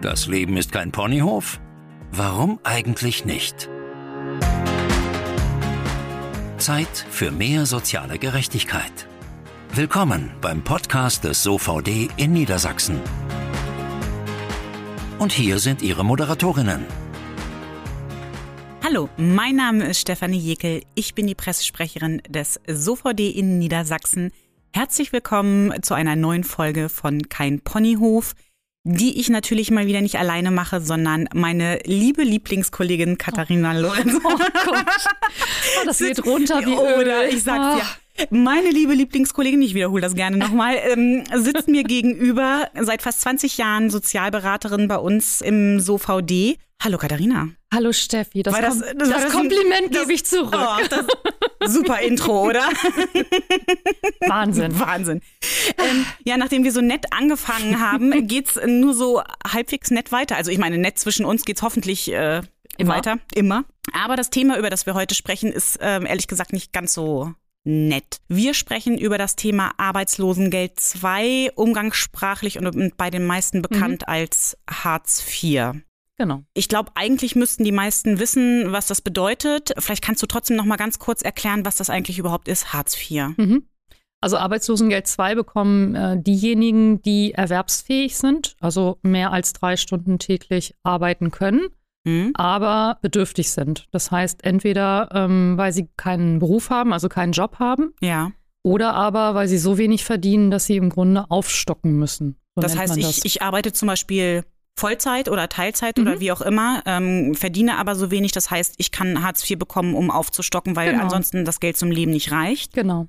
Das Leben ist kein Ponyhof? Warum eigentlich nicht? Zeit für mehr soziale Gerechtigkeit. Willkommen beim Podcast des SOVD in Niedersachsen. Und hier sind Ihre Moderatorinnen. Hallo, mein Name ist Stefanie Jekel. Ich bin die Pressesprecherin des SOVD in Niedersachsen. Herzlich willkommen zu einer neuen Folge von Kein Ponyhof die ich natürlich mal wieder nicht alleine mache, sondern meine liebe Lieblingskollegin Katharina oh. Lorenz. Oh Gott. Oh, das geht runter wie Öl. Oder ich sag's ja. Meine liebe Lieblingskollegin, ich wiederhole das gerne nochmal, ähm, sitzt mir gegenüber, seit fast 20 Jahren Sozialberaterin bei uns im SOVD. Hallo Katharina. Hallo Steffi, das, das, das, das, Kompliment gebe ich zurück. Oh, super Intro, oder? Wahnsinn. Wahnsinn. Ähm, ja, nachdem wir so nett angefangen haben, geht's nur so halbwegs nett weiter. Also ich meine, nett zwischen uns geht's hoffentlich äh, immer. weiter, immer. Aber das Thema, über das wir heute sprechen, ist ähm, ehrlich gesagt nicht ganz so nett. Wir sprechen über das Thema Arbeitslosengeld 2, umgangssprachlich und bei den meisten bekannt mhm. als Hartz IV. Genau. Ich glaube, eigentlich müssten die meisten wissen, was das bedeutet. Vielleicht kannst du trotzdem noch mal ganz kurz erklären, was das eigentlich überhaupt ist, Hartz IV. Mhm. Also Arbeitslosengeld 2 bekommen äh, diejenigen, die erwerbsfähig sind, also mehr als drei Stunden täglich arbeiten können, mhm. aber bedürftig sind. Das heißt, entweder ähm, weil sie keinen Beruf haben, also keinen Job haben, ja. oder aber weil sie so wenig verdienen, dass sie im Grunde aufstocken müssen. So das heißt, ich, ich arbeite zum Beispiel Vollzeit oder Teilzeit mhm. oder wie auch immer, ähm, verdiene aber so wenig. Das heißt, ich kann Hartz IV bekommen, um aufzustocken, weil genau. ansonsten das Geld zum Leben nicht reicht. Genau.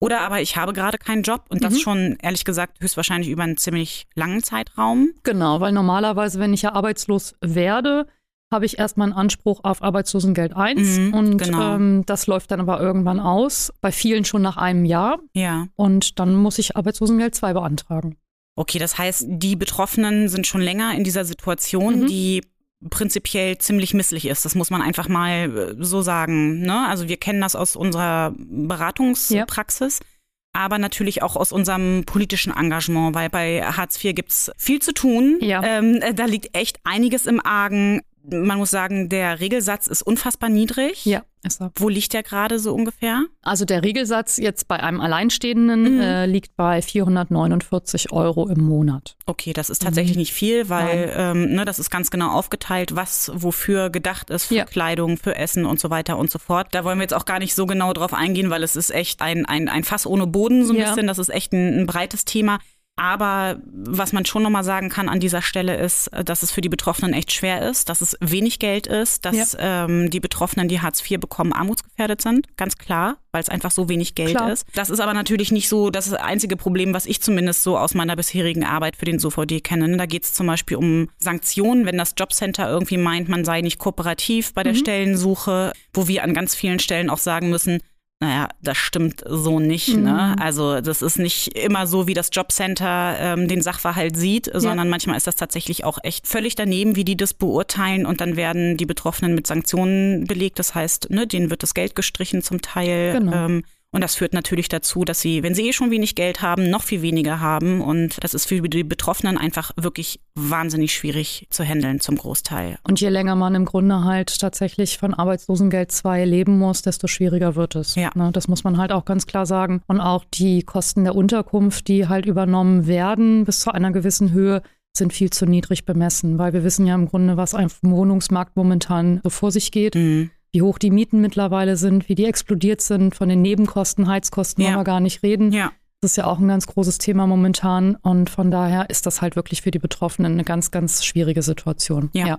Oder aber ich habe gerade keinen Job und das mhm. schon, ehrlich gesagt, höchstwahrscheinlich über einen ziemlich langen Zeitraum. Genau, weil normalerweise, wenn ich ja arbeitslos werde, habe ich erstmal einen Anspruch auf Arbeitslosengeld 1 mhm, und genau. ähm, das läuft dann aber irgendwann aus, bei vielen schon nach einem Jahr. Ja. Und dann muss ich Arbeitslosengeld 2 beantragen. Okay, das heißt, die Betroffenen sind schon länger in dieser Situation, mhm. die prinzipiell ziemlich misslich ist. Das muss man einfach mal äh, so sagen. Ne? Also wir kennen das aus unserer Beratungspraxis. Ja. Aber natürlich auch aus unserem politischen Engagement, weil bei Hartz IV gibt's viel zu tun. Ja. Ähm, da liegt echt einiges im Argen man muss sagen, der Regelsatz ist unfassbar niedrig. Ja, ist er. Wo liegt der gerade so ungefähr? Also der Regelsatz jetzt bei einem Alleinstehenden mhm. äh, liegt bei 449 Euro im Monat. Okay, das ist tatsächlich mhm. nicht viel, weil ähm, ne, das ist ganz genau aufgeteilt, was wofür gedacht ist, für ja. Kleidung, für Essen und so weiter und so fort. Da wollen wir jetzt auch gar nicht so genau drauf eingehen, weil es ist echt ein, ein, ein Fass ohne Boden so ein ja. bisschen. Das ist echt ein, ein breites Thema. Aber was man schon nochmal sagen kann an dieser Stelle ist, dass es für die Betroffenen echt schwer ist, dass es wenig Geld ist, dass ja. ähm, die Betroffenen, die Hartz IV bekommen, armutsgefährdet sind. Ganz klar, weil es einfach so wenig Geld klar. ist. Das ist aber natürlich nicht so das, das einzige Problem, was ich zumindest so aus meiner bisherigen Arbeit für den SOVD kenne. Da geht es zum Beispiel um Sanktionen, wenn das Jobcenter irgendwie meint, man sei nicht kooperativ bei der mhm. Stellensuche, wo wir an ganz vielen Stellen auch sagen müssen, naja, das stimmt so nicht. Ne? Mhm. Ne? Also das ist nicht immer so, wie das Jobcenter ähm, den Sachverhalt sieht, ja. sondern manchmal ist das tatsächlich auch echt völlig daneben, wie die das beurteilen und dann werden die Betroffenen mit Sanktionen belegt. Das heißt, ne, denen wird das Geld gestrichen zum Teil. Genau. Ähm, und das führt natürlich dazu, dass sie, wenn sie eh schon wenig Geld haben, noch viel weniger haben. Und das ist für die Betroffenen einfach wirklich wahnsinnig schwierig zu handeln zum Großteil. Und je länger man im Grunde halt tatsächlich von Arbeitslosengeld 2 leben muss, desto schwieriger wird es. Ja. Ne, das muss man halt auch ganz klar sagen. Und auch die Kosten der Unterkunft, die halt übernommen werden bis zu einer gewissen Höhe, sind viel zu niedrig bemessen, weil wir wissen ja im Grunde, was auf dem Wohnungsmarkt momentan so vor sich geht. Mhm wie hoch die Mieten mittlerweile sind, wie die explodiert sind, von den Nebenkosten, Heizkosten ja. wollen wir gar nicht reden. Ja. Das ist ja auch ein ganz großes Thema momentan und von daher ist das halt wirklich für die Betroffenen eine ganz, ganz schwierige Situation. ja. ja.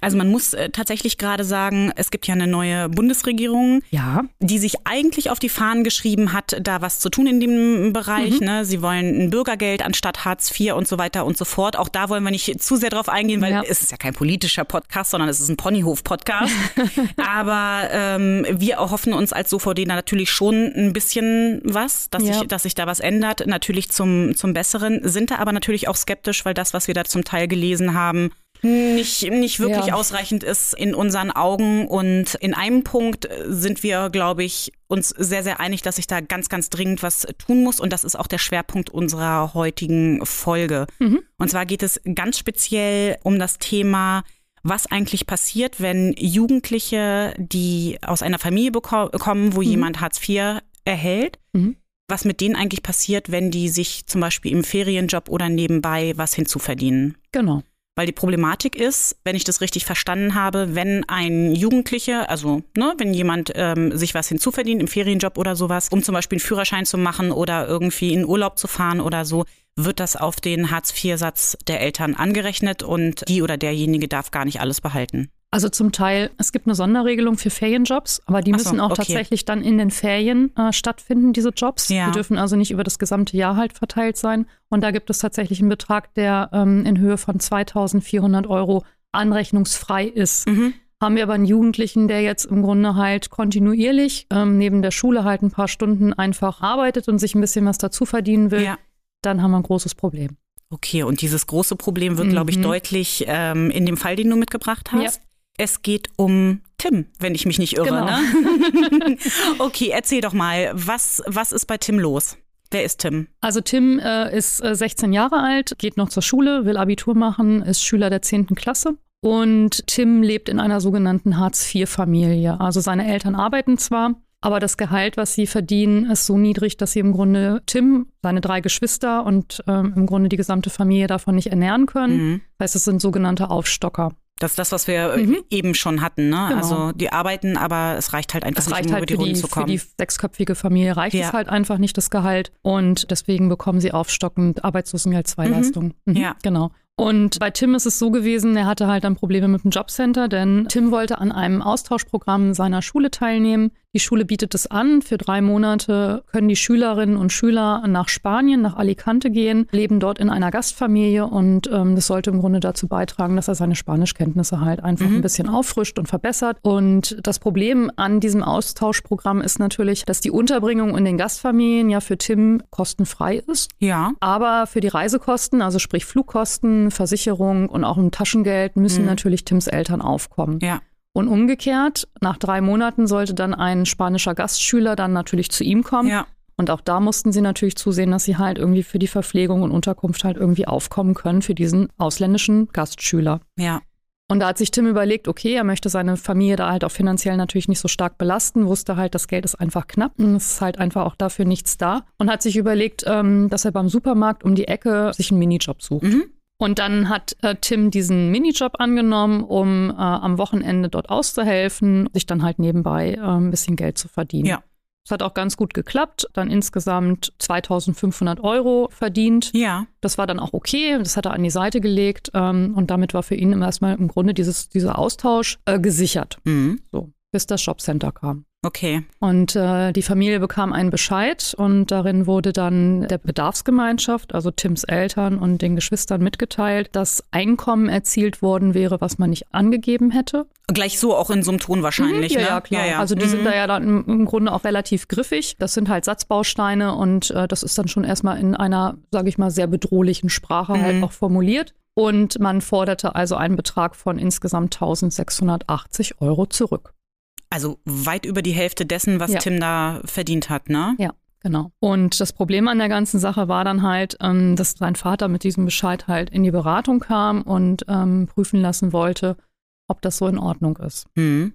Also man muss äh, tatsächlich gerade sagen, es gibt ja eine neue Bundesregierung, ja. die sich eigentlich auf die Fahnen geschrieben hat, da was zu tun in dem Bereich. Mhm. Ne? Sie wollen ein Bürgergeld anstatt Hartz IV und so weiter und so fort. Auch da wollen wir nicht zu sehr drauf eingehen, weil ja. es ist ja kein politischer Podcast, sondern es ist ein Ponyhof-Podcast. Aber ähm, wir erhoffen uns als SOVD natürlich schon ein bisschen was, dass, ja. sich, dass sich da was ändert. Natürlich zum, zum Besseren, sind da aber natürlich auch skeptisch, weil das, was wir da zum Teil gelesen haben, nicht, nicht wirklich ja. ausreichend ist in unseren Augen. Und in einem Punkt sind wir, glaube ich, uns sehr, sehr einig, dass sich da ganz, ganz dringend was tun muss. Und das ist auch der Schwerpunkt unserer heutigen Folge. Mhm. Und zwar geht es ganz speziell um das Thema, was eigentlich passiert, wenn Jugendliche, die aus einer Familie kommen, wo mhm. jemand Hartz IV erhält, mhm. was mit denen eigentlich passiert, wenn die sich zum Beispiel im Ferienjob oder nebenbei was hinzuverdienen. Genau. Weil die Problematik ist, wenn ich das richtig verstanden habe, wenn ein Jugendlicher, also ne, wenn jemand ähm, sich was hinzuverdient im Ferienjob oder sowas, um zum Beispiel einen Führerschein zu machen oder irgendwie in Urlaub zu fahren oder so, wird das auf den Hartz-IV-Satz der Eltern angerechnet und die oder derjenige darf gar nicht alles behalten. Also zum Teil, es gibt eine Sonderregelung für Ferienjobs, aber die müssen so, auch okay. tatsächlich dann in den Ferien äh, stattfinden, diese Jobs. Ja. Die dürfen also nicht über das gesamte Jahr halt verteilt sein. Und da gibt es tatsächlich einen Betrag, der ähm, in Höhe von 2400 Euro anrechnungsfrei ist. Mhm. Haben wir aber einen Jugendlichen, der jetzt im Grunde halt kontinuierlich ähm, neben der Schule halt ein paar Stunden einfach arbeitet und sich ein bisschen was dazu verdienen will, ja. dann haben wir ein großes Problem. Okay, und dieses große Problem wird, mhm. glaube ich, deutlich ähm, in dem Fall, den du mitgebracht hast. Ja. Es geht um Tim, wenn ich mich nicht irre. Genau. Ne? okay, erzähl doch mal, was, was ist bei Tim los? Wer ist Tim? Also Tim äh, ist äh, 16 Jahre alt, geht noch zur Schule, will Abitur machen, ist Schüler der 10. Klasse. Und Tim lebt in einer sogenannten Hartz-IV-Familie. Also seine Eltern arbeiten zwar, aber das Gehalt, was sie verdienen, ist so niedrig, dass sie im Grunde Tim, seine drei Geschwister und ähm, im Grunde die gesamte Familie davon nicht ernähren können. Mhm. Das heißt, es sind sogenannte Aufstocker. Das ist das, was wir mhm. eben schon hatten. Ne? Genau. Also die arbeiten, aber es reicht halt einfach es nicht, um halt über die Runden zu kommen. Für die sechsköpfige Familie reicht ja. es halt einfach nicht, das Gehalt. Und deswegen bekommen sie aufstockend Arbeitslosengeld zwei mhm. Leistungen. Mhm. Ja. Genau. Und bei Tim ist es so gewesen, er hatte halt dann Probleme mit dem Jobcenter, denn Tim wollte an einem Austauschprogramm seiner Schule teilnehmen. Die Schule bietet es an. Für drei Monate können die Schülerinnen und Schüler nach Spanien, nach Alicante gehen, leben dort in einer Gastfamilie und ähm, das sollte im Grunde dazu beitragen, dass er seine Spanischkenntnisse halt einfach mhm. ein bisschen auffrischt und verbessert. Und das Problem an diesem Austauschprogramm ist natürlich, dass die Unterbringung in den Gastfamilien ja für Tim kostenfrei ist. Ja. Aber für die Reisekosten, also sprich Flugkosten, Versicherung und auch ein Taschengeld, müssen mhm. natürlich Tims Eltern aufkommen. Ja. Und umgekehrt, nach drei Monaten sollte dann ein spanischer Gastschüler dann natürlich zu ihm kommen. Ja. Und auch da mussten sie natürlich zusehen, dass sie halt irgendwie für die Verpflegung und Unterkunft halt irgendwie aufkommen können für diesen ausländischen Gastschüler. Ja. Und da hat sich Tim überlegt, okay, er möchte seine Familie da halt auch finanziell natürlich nicht so stark belasten, wusste halt, das Geld ist einfach knapp und es ist halt einfach auch dafür nichts da. Und hat sich überlegt, ähm, dass er beim Supermarkt um die Ecke sich einen Minijob sucht. Mhm. Und dann hat äh, Tim diesen Minijob angenommen, um äh, am Wochenende dort auszuhelfen, sich dann halt nebenbei äh, ein bisschen Geld zu verdienen. Ja. Es hat auch ganz gut geklappt. Dann insgesamt 2500 Euro verdient. Ja. Das war dann auch okay. Das hat er an die Seite gelegt. Ähm, und damit war für ihn erstmal im Grunde dieses, dieser Austausch äh, gesichert. Mhm. So, bis das Jobcenter kam. Okay. Und äh, die Familie bekam einen Bescheid und darin wurde dann der Bedarfsgemeinschaft, also Tims Eltern und den Geschwistern mitgeteilt, dass Einkommen erzielt worden wäre, was man nicht angegeben hätte. Gleich so auch in so einem Ton wahrscheinlich. Mhm, ja, ne? ja, klar. Ja, ja. Also die mhm. sind da ja dann im, im, Grunde auch relativ griffig. Das sind halt Satzbausteine und äh, das ist dann schon erstmal in einer, sage ich mal, sehr bedrohlichen Sprache halt mhm. halt auch formuliert. Und man forderte also einen Betrag von insgesamt 1680 Euro zurück. Also weit über die Hälfte dessen, was ja. Tim da verdient hat, ne? Ja. Genau. Und das Problem an der ganzen Sache war dann halt, ähm, dass sein Vater mit diesem Bescheid halt in die Beratung kam und ähm, prüfen lassen wollte, ob das so in Ordnung ist. Mhm.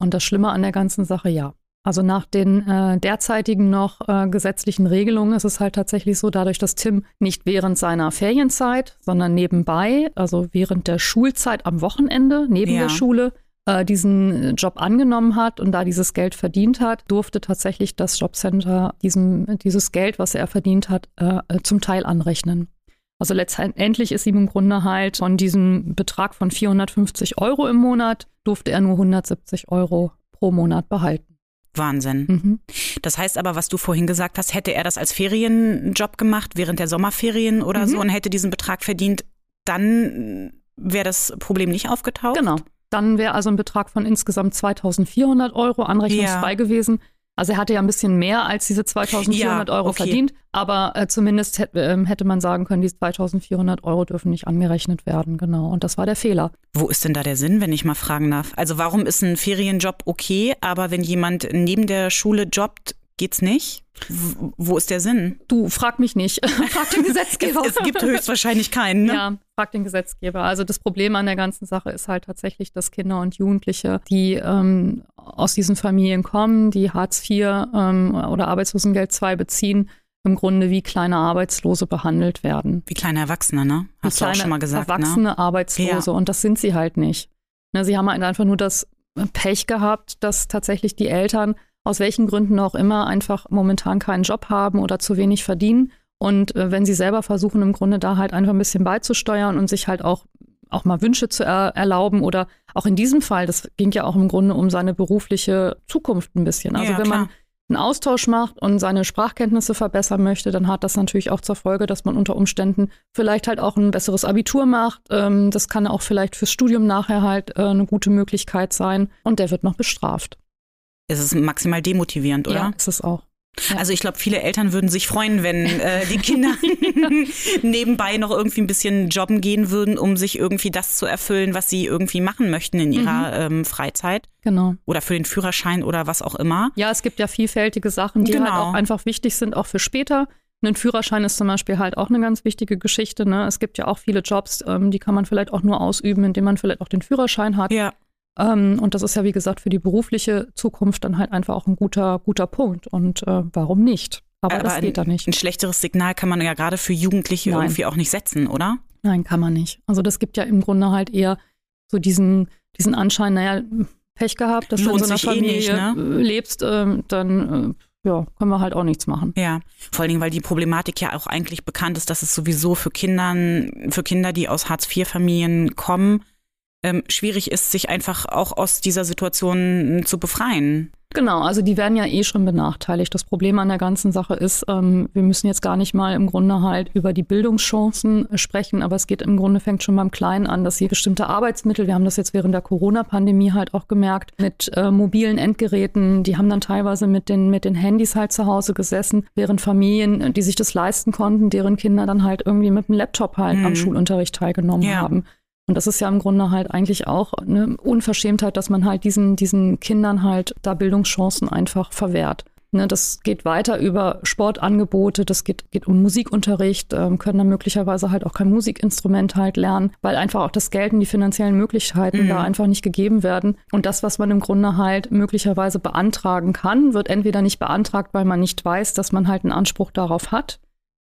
Und das Schlimme an der ganzen Sache, ja. Also nach den äh, derzeitigen noch äh, gesetzlichen Regelungen ist es halt tatsächlich so, dadurch, dass Tim nicht während seiner Ferienzeit, sondern nebenbei, also während der Schulzeit am Wochenende, neben ja. der Schule, äh, diesen Job angenommen hat und da dieses Geld verdient hat, durfte tatsächlich das Jobcenter diesem, dieses Geld, was er verdient hat, äh, zum Teil anrechnen. Also letztendlich ist ihm im Grunde halt von diesem Betrag von 450 Euro im Monat, durfte er nur 170 Euro pro Monat behalten. Wahnsinn. Mhm. Das heißt aber, was du vorhin gesagt hast, hätte er das als Ferienjob gemacht während der Sommerferien oder mhm. so und hätte diesen Betrag verdient, dann wäre das Problem nicht aufgetaucht? Genau. Dann wäre also ein Betrag von insgesamt 2400 Euro anrechnungsfrei ja. gewesen. Also er hatte ja ein bisschen mehr als diese 2400 ja, Euro okay. verdient, aber äh, zumindest hätte, äh, hätte man sagen können, die 2400 Euro dürfen nicht angerechnet werden, genau. Und das war der Fehler. Wo ist denn da der Sinn, wenn ich mal fragen darf? Also warum ist ein Ferienjob okay, aber wenn jemand neben der Schule jobbt, geht's nicht? Wo ist der Sinn? Du, frag mich nicht. frag den Gesetzgeber. es, es, gibt höchstwahrscheinlich keinen. Ne? Ja, frag den Gesetzgeber. Also das Problem an der ganzen Sache ist halt tatsächlich, dass Kinder und Jugendliche, die ähm, aus diesen Familien kommen, die Hartz IV ähm, oder Arbeitslosengeld II beziehen, im Grunde wie kleine Arbeitslose behandelt werden. Wie kleine Erwachsene, ne? Hast wie du auch schon mal gesagt. Ne? Erwachsene ne? Arbeitslose. Ja. Und das sind sie halt nicht. Ne, sie haben halt einfach nur das Pech gehabt, dass tatsächlich die Eltern aus welchen Gründen auch immer einfach momentan keinen Job haben oder zu wenig verdienen. Und äh, wenn sie selber versuchen, im Grunde da halt einfach ein bisschen beizusteuern und sich halt auch auch mal Wünsche zu er erlauben oder auch in diesem Fall, das ging ja auch im Grunde um seine berufliche Zukunft ein bisschen. Also ja, wenn klar. man einen Austausch macht und seine Sprachkenntnisse verbessern möchte, dann hat das natürlich auch zur Folge, dass man unter Umständen vielleicht halt auch ein besseres Abitur macht. Ähm, das kann auch vielleicht fürs Studium nachher halt äh, eine gute Möglichkeit sein und der wird noch bestraft ist es maximal demotivierend, oder? Ja, ist es auch. Ja. Also ich glaube, viele Eltern würden sich freuen, wenn äh, die Kinder nebenbei noch irgendwie ein bisschen jobben gehen würden, um sich irgendwie das zu erfüllen, was sie irgendwie machen möchten in ihrer mhm. ähm, Freizeit. Genau. Oder für den Führerschein oder was auch immer. Ja, es gibt ja vielfältige Sachen, die halt genau. halt auch einfach wichtig sind, auch für später. Ein Führerschein ist zum Beispiel halt auch eine ganz wichtige Geschichte. Ne? Es gibt ja auch viele Jobs, ähm, die kann man vielleicht auch nur ausüben, indem man vielleicht auch den Führerschein hat. Ja. Ähm, und das ist ja, wie gesagt, für die berufliche Zukunft dann halt einfach auch ein guter, guter Punkt. Und äh, warum nicht? Aber, Aber das geht da nicht. Ein schlechteres Signal kann man ja gerade für Jugendliche Nein. irgendwie auch nicht setzen, oder? Nein, kann man nicht. Also das gibt ja im Grunde halt eher so diesen, diesen Anschein, naja, Pech gehabt, dass Lohnt du in so einer Familie eh nicht, ne? lebst, äh, dann äh, ja, können wir halt auch nichts machen. Ja, vor allen Dingen, weil die Problematik ja auch eigentlich bekannt ist, dass es sowieso für Kindern, für Kinder, die aus Hartz-IV-Familien kommen, ähm, schwierig ist, sich einfach auch aus dieser Situation zu befreien. Genau, also die werden ja eh schon benachteiligt. Das Problem an der ganzen Sache ist, ähm, wir müssen jetzt gar nicht mal im Grunde halt über die Bildungschancen sprechen, aber es geht im Grunde fängt schon beim Kleinen an, dass sie bestimmte Arbeitsmittel, wir haben das jetzt während der Corona-Pandemie halt auch gemerkt, mit äh, mobilen Endgeräten, die haben dann teilweise mit den, mit den Handys halt zu Hause gesessen, während Familien, die sich das leisten konnten, deren Kinder dann halt irgendwie mit dem Laptop halt mhm. am Schulunterricht teilgenommen ja. haben. Und das ist ja im Grunde halt eigentlich auch eine Unverschämtheit, dass man halt diesen, diesen Kindern halt da Bildungschancen einfach verwehrt. Ne, das geht weiter über Sportangebote, das geht, geht um Musikunterricht, ähm, können dann möglicherweise halt auch kein Musikinstrument halt lernen, weil einfach auch das Geld und die finanziellen Möglichkeiten mhm. da einfach nicht gegeben werden. Und das, was man im Grunde halt möglicherweise beantragen kann, wird entweder nicht beantragt, weil man nicht weiß, dass man halt einen Anspruch darauf hat.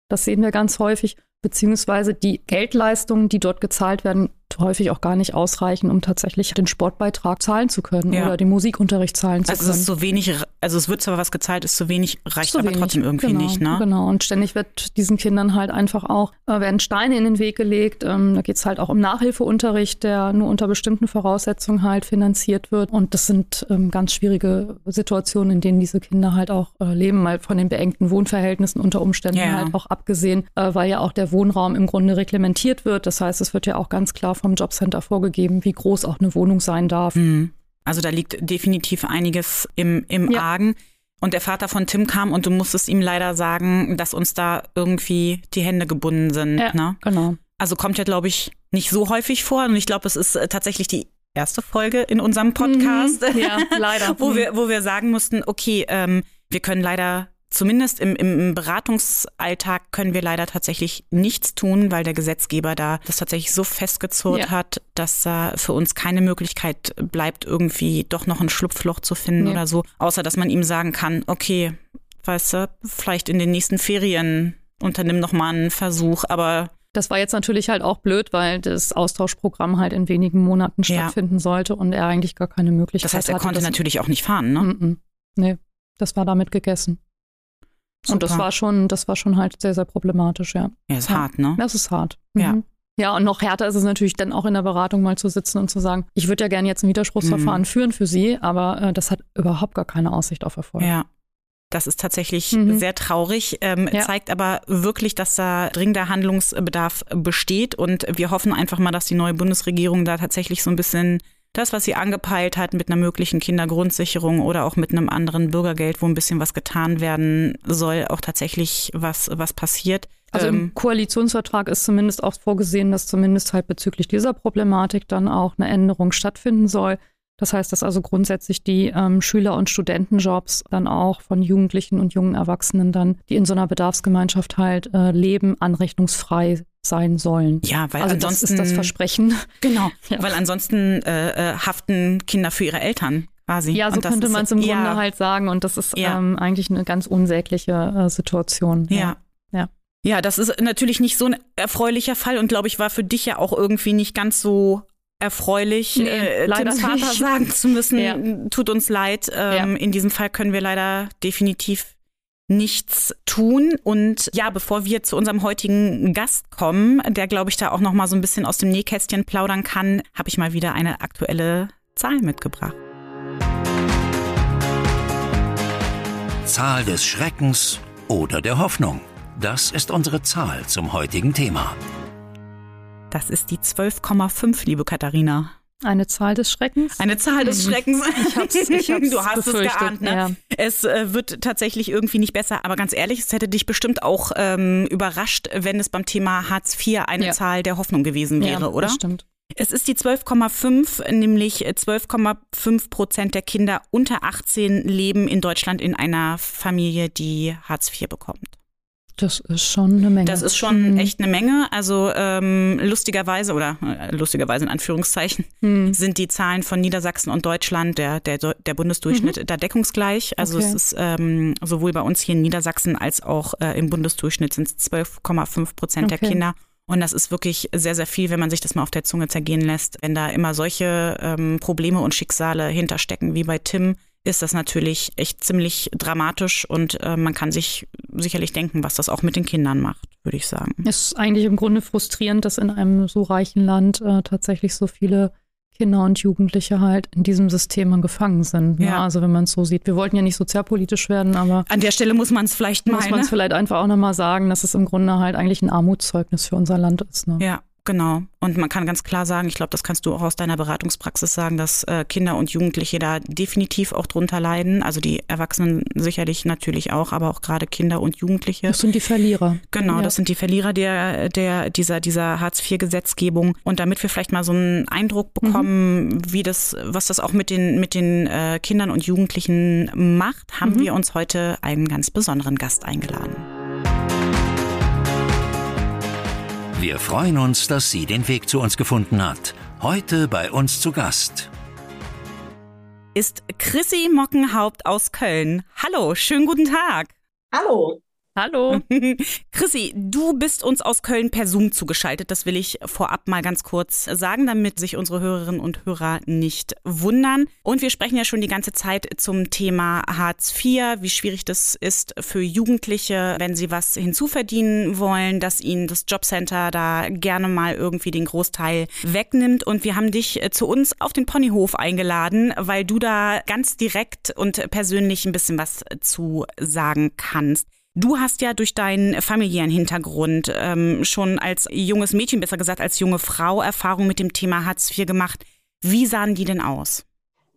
Das sehen wir ganz häufig beziehungsweise die Geldleistungen, die dort gezahlt werden, häufig auch gar nicht ausreichen, um tatsächlich den Sportbeitrag zahlen zu können ja. oder den Musikunterricht zahlen zu also können. Also es ist so wenig, also es wird zwar was gezahlt, ist zu wenig, reicht zu aber wenig. trotzdem irgendwie genau, nicht, ne? Genau, und ständig wird diesen Kindern halt einfach auch, äh, werden Steine in den Weg gelegt. Ähm, da geht es halt auch um Nachhilfeunterricht, der nur unter bestimmten Voraussetzungen halt finanziert wird. Und das sind ähm, ganz schwierige Situationen, in denen diese Kinder halt auch äh, leben, mal von den beengten Wohnverhältnissen unter Umständen ja. halt auch abgesehen, äh, weil ja auch der Wohnraum im Grunde reglementiert wird. Das heißt, es wird ja auch ganz klar vom Jobcenter vorgegeben, wie groß auch eine Wohnung sein darf. Mhm. Also da liegt definitiv einiges im, im ja. Argen. Und der Vater von Tim kam und du musstest ihm leider sagen, dass uns da irgendwie die Hände gebunden sind. Ja, ne? genau. Also kommt ja, glaube ich, nicht so häufig vor. Und ich glaube, es ist äh, tatsächlich die erste Folge in unserem Podcast. Mhm. Ja, leider. wo, wir, wo wir sagen mussten, okay, ähm, wir können leider zumindest im, im Beratungsalltag können wir leider tatsächlich nichts tun, weil der Gesetzgeber da das tatsächlich so festgezurrt ja. hat, dass da für uns keine Möglichkeit bleibt, irgendwie doch noch ein Schlupfloch zu finden ja. oder so, außer dass man ihm sagen kann, okay, weißt du, vielleicht in den nächsten Ferien unternimm noch mal einen Versuch, aber das war jetzt natürlich halt auch blöd, weil das Austauschprogramm halt in wenigen Monaten stattfinden ja. sollte und er eigentlich gar keine Möglichkeit hatte. Das heißt, er konnte natürlich auch nicht fahren, ne? Mm -mm. Nee, das war damit gegessen. Super. Und das war schon, das war schon halt sehr, sehr problematisch, ja. Ja, ist ja. hart, ne? Das ist hart. Mhm. Ja. Ja, und noch härter ist es natürlich dann auch in der Beratung mal zu sitzen und zu sagen, ich würde ja gerne jetzt ein Widerspruchsverfahren mhm. führen für Sie, aber äh, das hat überhaupt gar keine Aussicht auf Erfolg. Ja. Das ist tatsächlich mhm. sehr traurig, ähm, ja. zeigt aber wirklich, dass da dringender Handlungsbedarf besteht. Und wir hoffen einfach mal, dass die neue Bundesregierung da tatsächlich so ein bisschen das, was sie angepeilt hat mit einer möglichen Kindergrundsicherung oder auch mit einem anderen Bürgergeld, wo ein bisschen was getan werden soll, auch tatsächlich was, was passiert. Also im ähm, Koalitionsvertrag ist zumindest auch vorgesehen, dass zumindest halt bezüglich dieser Problematik dann auch eine Änderung stattfinden soll. Das heißt, dass also grundsätzlich die ähm, Schüler- und Studentenjobs dann auch von Jugendlichen und jungen Erwachsenen dann, die in so einer Bedarfsgemeinschaft halt äh, leben, anrechnungsfrei sein sollen. Ja, weil also ansonsten das ist das Versprechen. Genau, ja. weil ansonsten äh, äh, haften Kinder für ihre Eltern quasi. Ja, so könnte man es im Grunde halt sagen und das ist ja. ähm, eigentlich eine ganz unsägliche äh, Situation. Ja. ja. Ja, das ist natürlich nicht so ein erfreulicher Fall und glaube ich war für dich ja auch irgendwie nicht ganz so erfreulich, nee, äh, Tims Vater nicht. sagen zu müssen, tut uns leid. Ähm. In diesem Fall können wir leider definitiv nichts tun. Und ja, bevor wir zu unserem heutigen Gast kommen, der glaube ich da auch noch mal so ein bisschen aus dem Nähkästchen plaudern kann, habe ich mal wieder eine aktuelle Zahl mitgebracht. Zahl des Schreckens oder der Hoffnung. Das ist unsere Zahl zum heutigen Thema. Das ist die 12,5, liebe Katharina. Eine Zahl des Schreckens? Eine Zahl des mhm. Schreckens. Ich hab's, ich hab's du hast es geahnt, ne? Ja. Es äh, wird tatsächlich irgendwie nicht besser, aber ganz ehrlich, es hätte dich bestimmt auch ähm, überrascht, wenn es beim Thema Hartz IV eine ja. Zahl der Hoffnung gewesen wäre, ja, oder? Das stimmt. Es ist die 12,5, nämlich 12,5 Prozent der Kinder unter 18 leben in Deutschland in einer Familie, die Hartz IV bekommt. Das ist schon eine Menge. Das ist schon mhm. echt eine Menge. Also ähm, lustigerweise oder äh, lustigerweise in Anführungszeichen mhm. sind die Zahlen von Niedersachsen und Deutschland, der, der, der Bundesdurchschnitt, mhm. da deckungsgleich. Also okay. es ist ähm, sowohl bei uns hier in Niedersachsen als auch äh, im Bundesdurchschnitt sind es 12,5 Prozent okay. der Kinder. Und das ist wirklich sehr, sehr viel, wenn man sich das mal auf der Zunge zergehen lässt. Wenn da immer solche ähm, Probleme und Schicksale hinterstecken wie bei Tim, ist das natürlich echt ziemlich dramatisch und äh, man kann sich sicherlich denken, was das auch mit den Kindern macht, würde ich sagen. Es ist eigentlich im Grunde frustrierend, dass in einem so reichen Land äh, tatsächlich so viele Kinder und Jugendliche halt in diesem System gefangen sind. Ne? Ja. Also wenn man es so sieht. Wir wollten ja nicht sozialpolitisch werden, aber an der Stelle muss man es vielleicht mal. Muss man es ne? vielleicht einfach auch nochmal sagen, dass es im Grunde halt eigentlich ein Armutszeugnis für unser Land ist. Ne? Ja, Genau. Und man kann ganz klar sagen, ich glaube, das kannst du auch aus deiner Beratungspraxis sagen, dass äh, Kinder und Jugendliche da definitiv auch drunter leiden. Also die Erwachsenen sicherlich natürlich auch, aber auch gerade Kinder und Jugendliche. Das sind die Verlierer. Genau, ja. das sind die Verlierer der, der, dieser, dieser Hartz-IV-Gesetzgebung. Und damit wir vielleicht mal so einen Eindruck bekommen, mhm. wie das, was das auch mit den, mit den äh, Kindern und Jugendlichen macht, haben mhm. wir uns heute einen ganz besonderen Gast eingeladen. Wir freuen uns, dass sie den Weg zu uns gefunden hat. Heute bei uns zu Gast ist Chrissy Mockenhaupt aus Köln. Hallo, schönen guten Tag. Hallo. Hallo. Chrissy, du bist uns aus Köln per Zoom zugeschaltet. Das will ich vorab mal ganz kurz sagen, damit sich unsere Hörerinnen und Hörer nicht wundern. Und wir sprechen ja schon die ganze Zeit zum Thema Hartz IV, wie schwierig das ist für Jugendliche, wenn sie was hinzuverdienen wollen, dass ihnen das Jobcenter da gerne mal irgendwie den Großteil wegnimmt. Und wir haben dich zu uns auf den Ponyhof eingeladen, weil du da ganz direkt und persönlich ein bisschen was zu sagen kannst. Du hast ja durch deinen familiären Hintergrund ähm, schon als junges Mädchen, besser gesagt als junge Frau, Erfahrung mit dem Thema Hartz IV gemacht. Wie sahen die denn aus?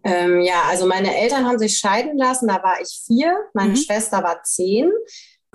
Ähm, ja, also meine Eltern haben sich scheiden lassen, da war ich vier, meine mhm. Schwester war zehn.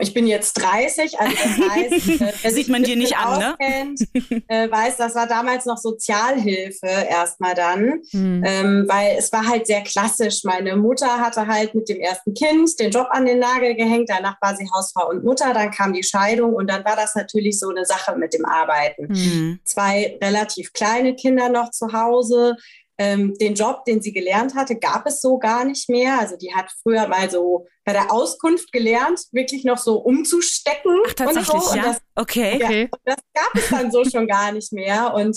Ich bin jetzt 30, also das heißt, äh, wer sieht man dir nicht an, ne? auskennt, äh, weiß, das war damals noch Sozialhilfe erstmal dann, mhm. ähm, weil es war halt sehr klassisch. Meine Mutter hatte halt mit dem ersten Kind den Job an den Nagel gehängt, danach war sie Hausfrau und Mutter, dann kam die Scheidung und dann war das natürlich so eine Sache mit dem Arbeiten. Mhm. Zwei relativ kleine Kinder noch zu Hause. Ähm, den Job, den sie gelernt hatte, gab es so gar nicht mehr. Also die hat früher mal so bei der Auskunft gelernt, wirklich noch so umzustecken. Ach, tatsächlich, und so. ja? Und das, okay. Ja, okay. das gab es dann so schon gar nicht mehr. Und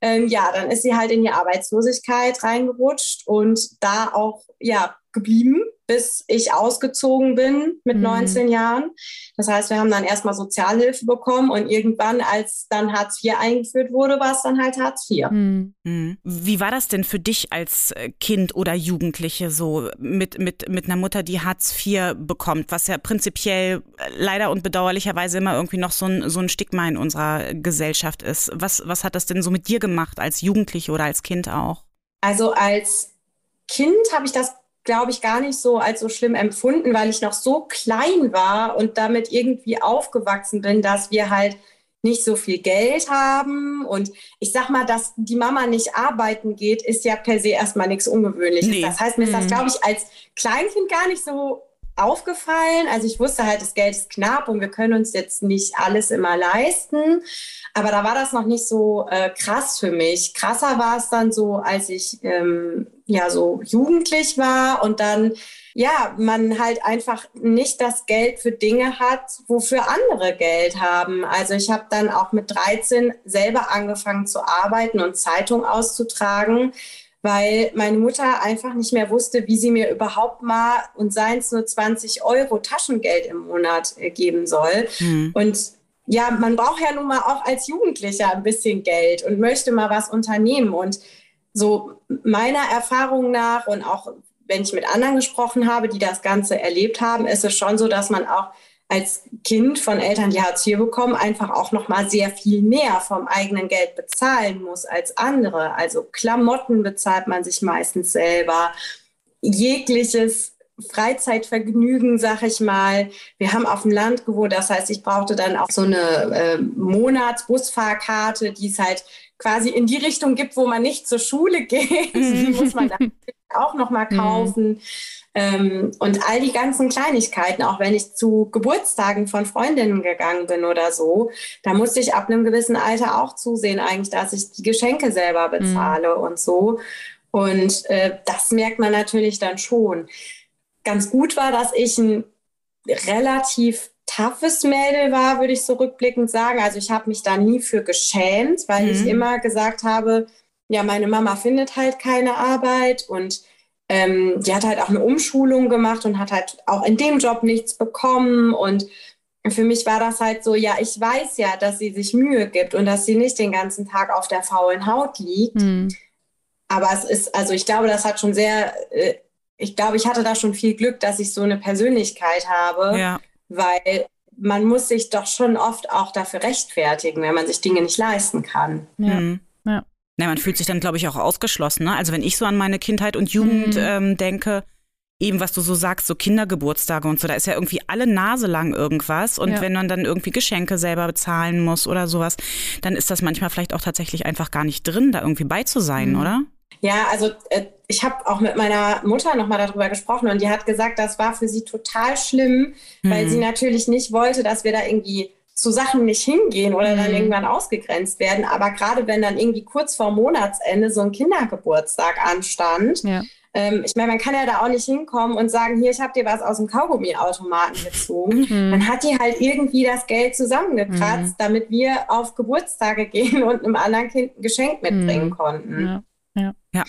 ähm, ja, dann ist sie halt in die Arbeitslosigkeit reingerutscht und da auch ja geblieben bis ich ausgezogen bin mit mhm. 19 Jahren. Das heißt, wir haben dann erstmal Sozialhilfe bekommen und irgendwann, als dann Hartz IV eingeführt wurde, war es dann halt Hartz IV. Mhm. mhm. Wie war das denn für dich als äh, Kind oder Jugendliche so mit, mit, mit einer Mutter, die Hartz IV bekommt, was ja prinzipiell äh, leider und bedauerlicherweise immer irgendwie noch so ein, so ein Stigma in unserer Gesellschaft ist? Was, was hat das denn so mit dir gemacht als Jugendliche oder als Kind auch? Also als Kind habe ich das, glaube ich, gar nicht so als so schlimm empfunden, weil ich noch so klein war und damit irgendwie aufgewachsen bin, dass wir halt nicht so viel Geld haben. Und ich sag mal, dass die Mama nicht arbeiten geht, ist ja per se erstmal nichts Ungewöhnliches. Nee. Das heißt, mir ist das, mhm. glaube ich, als Kleinkind gar nicht so aufgefallen. Also ich wusste halt, das Geld ist knapp und wir können uns jetzt nicht alles immer leisten. Aber da war das noch nicht so äh, krass für mich. Krasser war es dann so, als ich ähm, ja so jugendlich war und dann ja man halt einfach nicht das Geld für Dinge hat, wofür andere Geld haben. Also ich habe dann auch mit 13 selber angefangen zu arbeiten und Zeitung auszutragen weil meine Mutter einfach nicht mehr wusste, wie sie mir überhaupt mal und seien es nur 20 Euro Taschengeld im Monat äh, geben soll. Mhm. Und ja, man braucht ja nun mal auch als Jugendlicher ein bisschen Geld und möchte mal was unternehmen. Und so meiner Erfahrung nach und auch wenn ich mit anderen gesprochen habe, die das Ganze erlebt haben, ist es schon so, dass man auch als Kind von Eltern, die Hartz IV bekommen, einfach auch noch mal sehr viel mehr vom eigenen Geld bezahlen muss als andere. Also Klamotten bezahlt man sich meistens selber, jegliches Freizeitvergnügen, sag ich mal. Wir haben auf dem Land gewohnt, das heißt, ich brauchte dann auch so eine äh, Monatsbusfahrkarte, die es halt quasi in die Richtung gibt, wo man nicht zur Schule geht. die muss man dann auch noch mal mhm. kaufen. Ähm, und all die ganzen Kleinigkeiten, auch wenn ich zu Geburtstagen von Freundinnen gegangen bin oder so, da musste ich ab einem gewissen Alter auch zusehen, eigentlich, dass ich die Geschenke selber bezahle mhm. und so. Und äh, das merkt man natürlich dann schon. Ganz gut war, dass ich ein relativ toughes Mädel war, würde ich so rückblickend sagen. Also ich habe mich da nie für geschämt, weil mhm. ich immer gesagt habe, ja, meine Mama findet halt keine Arbeit und ähm, die hat halt auch eine Umschulung gemacht und hat halt auch in dem Job nichts bekommen. Und für mich war das halt so, ja, ich weiß ja, dass sie sich Mühe gibt und dass sie nicht den ganzen Tag auf der faulen Haut liegt. Mhm. Aber es ist, also ich glaube, das hat schon sehr, äh, ich glaube, ich hatte da schon viel Glück, dass ich so eine Persönlichkeit habe, ja. Weil man muss sich doch schon oft auch dafür rechtfertigen, wenn man sich Dinge nicht leisten kann. Ja. Mhm. ja. Na, man fühlt sich dann, glaube ich, auch ausgeschlossen. Ne? Also wenn ich so an meine Kindheit und Jugend mhm. ähm, denke, eben was du so sagst, so Kindergeburtstage und so, da ist ja irgendwie alle Nase lang irgendwas. Und ja. wenn man dann irgendwie Geschenke selber bezahlen muss oder sowas, dann ist das manchmal vielleicht auch tatsächlich einfach gar nicht drin, da irgendwie bei zu sein, mhm. oder? Ja, also äh, ich habe auch mit meiner Mutter nochmal darüber gesprochen und die hat gesagt, das war für sie total schlimm, mhm. weil sie natürlich nicht wollte, dass wir da irgendwie zu Sachen nicht hingehen oder dann mhm. irgendwann ausgegrenzt werden. Aber gerade wenn dann irgendwie kurz vor Monatsende so ein Kindergeburtstag anstand, ja. ähm, ich meine, man kann ja da auch nicht hinkommen und sagen, hier, ich habe dir was aus dem Kaugummiautomaten gezogen. Mhm. Dann hat die halt irgendwie das Geld zusammengekratzt, mhm. damit wir auf Geburtstage gehen und einem anderen Kind ein Geschenk mitbringen mhm. konnten. Ja. Ja. ja.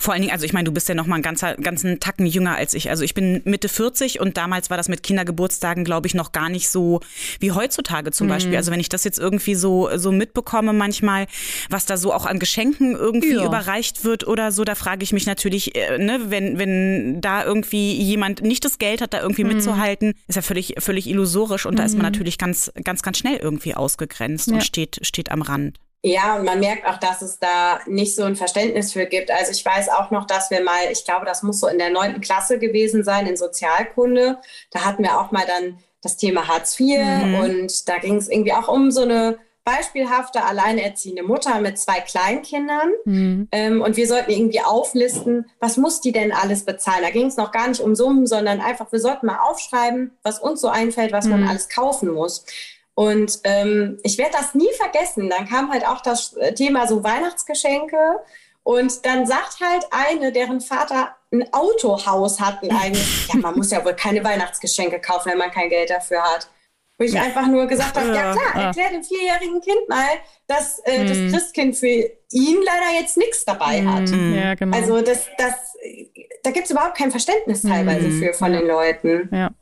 Vor allen Dingen, also ich meine, du bist ja noch mal einen ganzer, ganzen Tacken jünger als ich. Also ich bin Mitte 40 und damals war das mit Kindergeburtstagen, glaube ich, noch gar nicht so wie heutzutage zum mhm. Beispiel. Also wenn ich das jetzt irgendwie so, so mitbekomme manchmal, was da so auch an Geschenken irgendwie ja. überreicht wird oder so, da frage ich mich natürlich, äh, ne, wenn, wenn da irgendwie jemand nicht das Geld hat, da irgendwie mhm. mitzuhalten, ist ja völlig, völlig illusorisch und mhm. da ist man mhm. natürlich ganz, ganz, ganz schnell irgendwie ausgegrenzt ja. und steht, steht am Rand. Ja, und man merkt auch, dass es da nicht so ein Verständnis für gibt. Also ich weiß auch noch, dass wir mal, ich glaube, das muss so in der neunten Klasse gewesen sein, in Sozialkunde. Da hatten wir auch mal dann das Thema Hartz IV mhm. und da ging es irgendwie auch um so eine beispielhafte alleinerziehende Mutter mit zwei Kleinkindern. Mhm. Ähm, und wir sollten irgendwie auflisten, was muss die denn alles bezahlen? Da ging es noch gar nicht um Summen, sondern einfach, wir sollten mal aufschreiben, was uns so einfällt, was mhm. man alles kaufen muss. Und ähm, ich werde das nie vergessen. Dann kam halt auch das äh, Thema so Weihnachtsgeschenke. Und dann sagt halt eine, deren Vater ein Autohaus hatten eigentlich, ja, man muss ja wohl keine Weihnachtsgeschenke kaufen, wenn man kein Geld dafür hat. Wo ich einfach nur gesagt habe, ja klar, erklär dem vierjährigen Kind mal, dass äh, das mhm. Christkind für ihn leider jetzt nichts dabei hat. Mhm. Ja, genau. Also das, das, da gibt es überhaupt kein Verständnis teilweise mhm. für von den Leuten. Ja.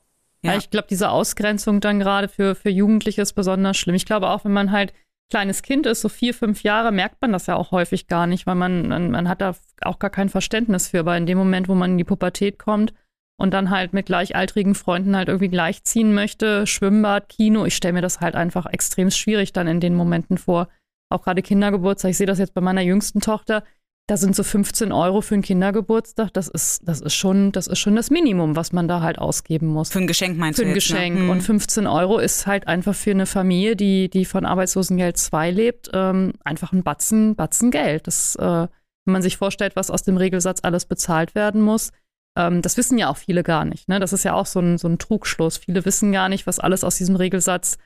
Ja. ich glaube, diese Ausgrenzung dann gerade für, für Jugendliche ist besonders schlimm. Ich glaube auch, wenn man halt kleines Kind ist, so vier, fünf Jahre, merkt man das ja auch häufig gar nicht, weil man, man, man hat da auch gar kein Verständnis für. Aber in dem Moment, wo man in die Pubertät kommt und dann halt mit gleichaltrigen Freunden halt irgendwie gleichziehen möchte, Schwimmbad, Kino, ich stelle mir das halt einfach extrem schwierig dann in den Momenten vor. Auch gerade Kindergeburtstag, ich sehe das jetzt bei meiner jüngsten Tochter, da sind so 15 Euro für einen Kindergeburtstag, das ist, das ist schon, das ist schon das Minimum, was man da halt ausgeben muss. Für ein Geschenk meinst für du? Für ein jetzt, ne? Geschenk. Ne? Und 15 Euro ist halt einfach für eine Familie, die, die von Arbeitslosengeld 2 lebt, ähm, einfach ein Batzen, Batzen Geld. Das, äh, wenn man sich vorstellt, was aus dem Regelsatz alles bezahlt werden muss, ähm, das wissen ja auch viele gar nicht. Ne? Das ist ja auch so ein, so ein Trugschluss. Viele wissen gar nicht, was alles aus diesem Regelsatz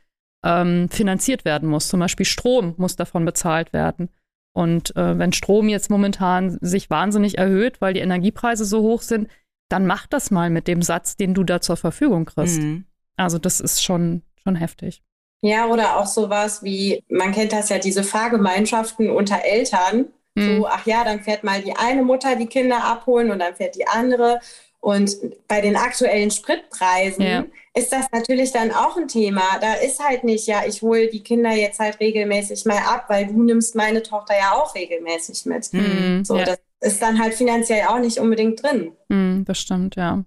ähm, finanziert werden muss. Zum Beispiel Strom muss davon bezahlt werden. Und äh, wenn Strom jetzt momentan sich wahnsinnig erhöht, weil die Energiepreise so hoch sind, dann mach das mal mit dem Satz, den du da zur Verfügung kriegst. Mhm. Also das ist schon, schon heftig. Ja, oder auch sowas wie, man kennt das ja, diese Fahrgemeinschaften unter Eltern. Mhm. So, ach ja, dann fährt mal die eine Mutter die Kinder abholen und dann fährt die andere. Und bei den aktuellen Spritpreisen ja. ist das natürlich dann auch ein Thema. Da ist halt nicht, ja, ich hole die Kinder jetzt halt regelmäßig mal ab, weil du nimmst meine Tochter ja auch regelmäßig mit. Mhm, so, ja. das ist dann halt finanziell auch nicht unbedingt drin. Mhm, das stimmt, ja.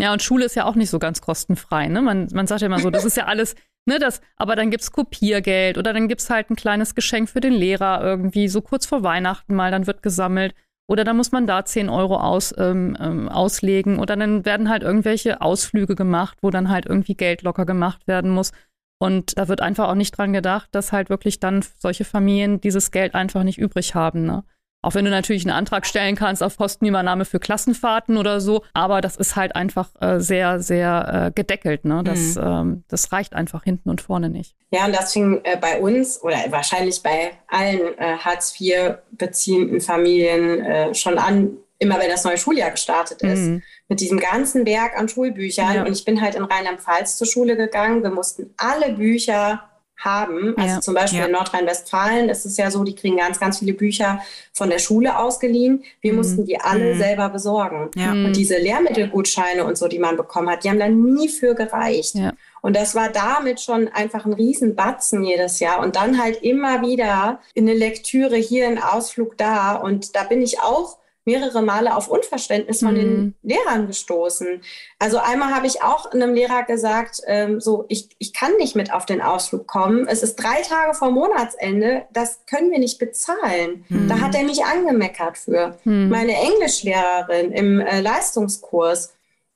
Ja, und Schule ist ja auch nicht so ganz kostenfrei. Ne? Man, man sagt ja immer so, das ist ja alles, ne, das, aber dann gibt es Kopiergeld oder dann gibt es halt ein kleines Geschenk für den Lehrer irgendwie, so kurz vor Weihnachten mal, dann wird gesammelt. Oder dann muss man da 10 Euro aus, ähm, ähm, auslegen. Oder dann werden halt irgendwelche Ausflüge gemacht, wo dann halt irgendwie Geld locker gemacht werden muss. Und da wird einfach auch nicht dran gedacht, dass halt wirklich dann solche Familien dieses Geld einfach nicht übrig haben. Ne? Auch wenn du natürlich einen Antrag stellen kannst auf Postenübernahme für Klassenfahrten oder so, aber das ist halt einfach äh, sehr, sehr äh, gedeckelt. Ne? Das, mhm. ähm, das reicht einfach hinten und vorne nicht. Ja, und das fing äh, bei uns oder wahrscheinlich bei allen äh, Hartz IV beziehenden Familien äh, schon an, immer wenn das neue Schuljahr gestartet ist, mhm. mit diesem ganzen Berg an Schulbüchern. Ja. Und ich bin halt in Rheinland-Pfalz zur Schule gegangen. Wir mussten alle Bücher haben. Also ja. zum Beispiel ja. in Nordrhein-Westfalen ist es ja so, die kriegen ganz, ganz viele Bücher von der Schule ausgeliehen. Wir mhm. mussten die alle mhm. selber besorgen. Ja. Und diese Lehrmittelgutscheine und so, die man bekommen hat, die haben dann nie für gereicht. Und das war damit schon einfach ein Riesenbatzen jedes Jahr. Und dann halt immer wieder in eine Lektüre hier, ein Ausflug da. Und da bin ich auch mehrere Male auf Unverständnis von mhm. den Lehrern gestoßen. Also einmal habe ich auch einem Lehrer gesagt, ähm, so, ich, ich kann nicht mit auf den Ausflug kommen. Es ist drei Tage vor Monatsende, das können wir nicht bezahlen. Mhm. Da hat er mich angemeckert für. Mhm. Meine Englischlehrerin im äh, Leistungskurs.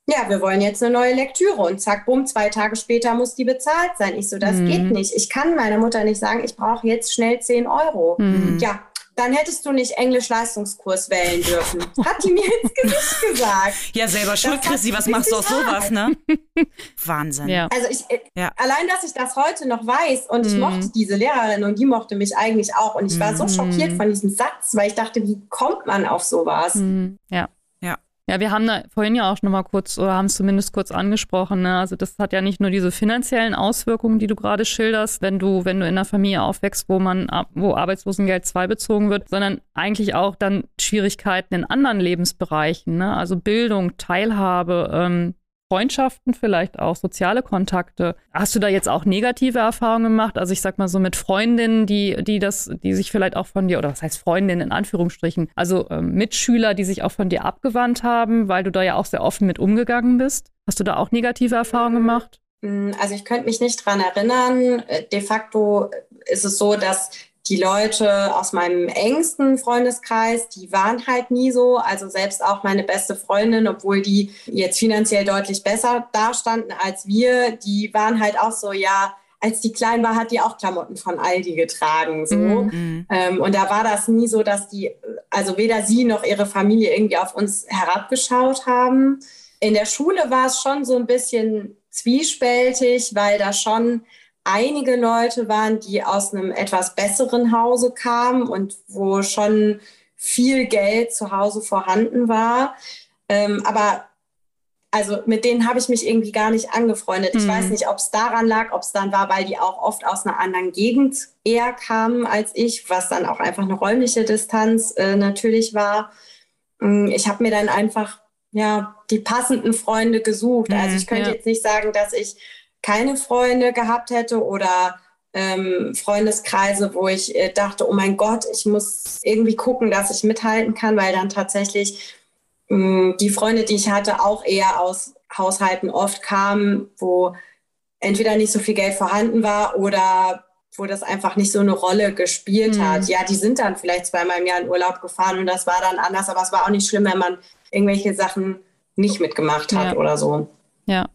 Ja, wir wollen jetzt eine neue Lektüre und zack, bumm, zwei Tage später muss die bezahlt sein. Ich so, das geht mhm. nicht. Ich kann meiner Mutter nicht sagen, ich brauche jetzt schnell zehn Euro. Mhm. Ja, dann hättest du nicht Englisch-Leistungskurs wählen dürfen. Hat die mir ins Gesicht gesagt. Ja, selber schuld, Chrissy, was machst du aus sowas, ne? Wahnsinn. Ja. Also ich, äh, ja. allein, dass ich das heute noch weiß und ich mhm. mochte diese Lehrerin und die mochte mich eigentlich auch und ich war so mhm. schockiert von diesem Satz, weil ich dachte, wie kommt man auf sowas? Mhm. Ja. Ja, wir haben da vorhin ja auch noch mal kurz oder haben es zumindest kurz angesprochen. Ne? Also das hat ja nicht nur diese finanziellen Auswirkungen, die du gerade schilderst, wenn du wenn du in einer Familie aufwächst, wo man wo Arbeitslosengeld 2 bezogen wird, sondern eigentlich auch dann Schwierigkeiten in anderen Lebensbereichen. Ne? Also Bildung, Teilhabe, ähm, Freundschaften vielleicht auch, soziale Kontakte. Hast du da jetzt auch negative Erfahrungen gemacht? Also ich sag mal so mit Freundinnen, die, die das, die sich vielleicht auch von dir, oder was heißt Freundinnen in Anführungsstrichen, also ähm, Mitschüler, die sich auch von dir abgewandt haben, weil du da ja auch sehr offen mit umgegangen bist. Hast du da auch negative Erfahrungen gemacht? Mm, also ich könnte mich nicht dran erinnern. Äh, de facto ist es so, dass die Leute aus meinem engsten Freundeskreis, die waren halt nie so. Also selbst auch meine beste Freundin, obwohl die jetzt finanziell deutlich besser dastanden als wir, die waren halt auch so, ja, als die klein war, hat die auch Klamotten von Aldi getragen. So. Mhm. Ähm, und da war das nie so, dass die, also weder sie noch ihre Familie irgendwie auf uns herabgeschaut haben. In der Schule war es schon so ein bisschen zwiespältig, weil da schon einige Leute waren, die aus einem etwas besseren Hause kamen und wo schon viel Geld zu Hause vorhanden war. Ähm, aber also mit denen habe ich mich irgendwie gar nicht angefreundet. Ich mhm. weiß nicht, ob es daran lag, ob es dann war, weil die auch oft aus einer anderen Gegend eher kamen als ich, was dann auch einfach eine räumliche Distanz äh, natürlich war. Mm, ich habe mir dann einfach ja die passenden Freunde gesucht. Mhm, also ich könnte ja. jetzt nicht sagen, dass ich keine Freunde gehabt hätte oder ähm, Freundeskreise, wo ich äh, dachte, oh mein Gott, ich muss irgendwie gucken, dass ich mithalten kann, weil dann tatsächlich mh, mm, die Freunde, die ich hatte, auch eher aus Haushalten oft kamen, wo entweder nicht so viel Geld vorhanden war oder wo das einfach nicht so eine Rolle gespielt mhm. hat. Ja, die sind dann vielleicht zweimal im Jahr in Urlaub gefahren und das war dann anders, aber es war auch nicht schlimm, wenn man irgendwelche Sachen nicht mitgemacht hat ja. oder so. Ja.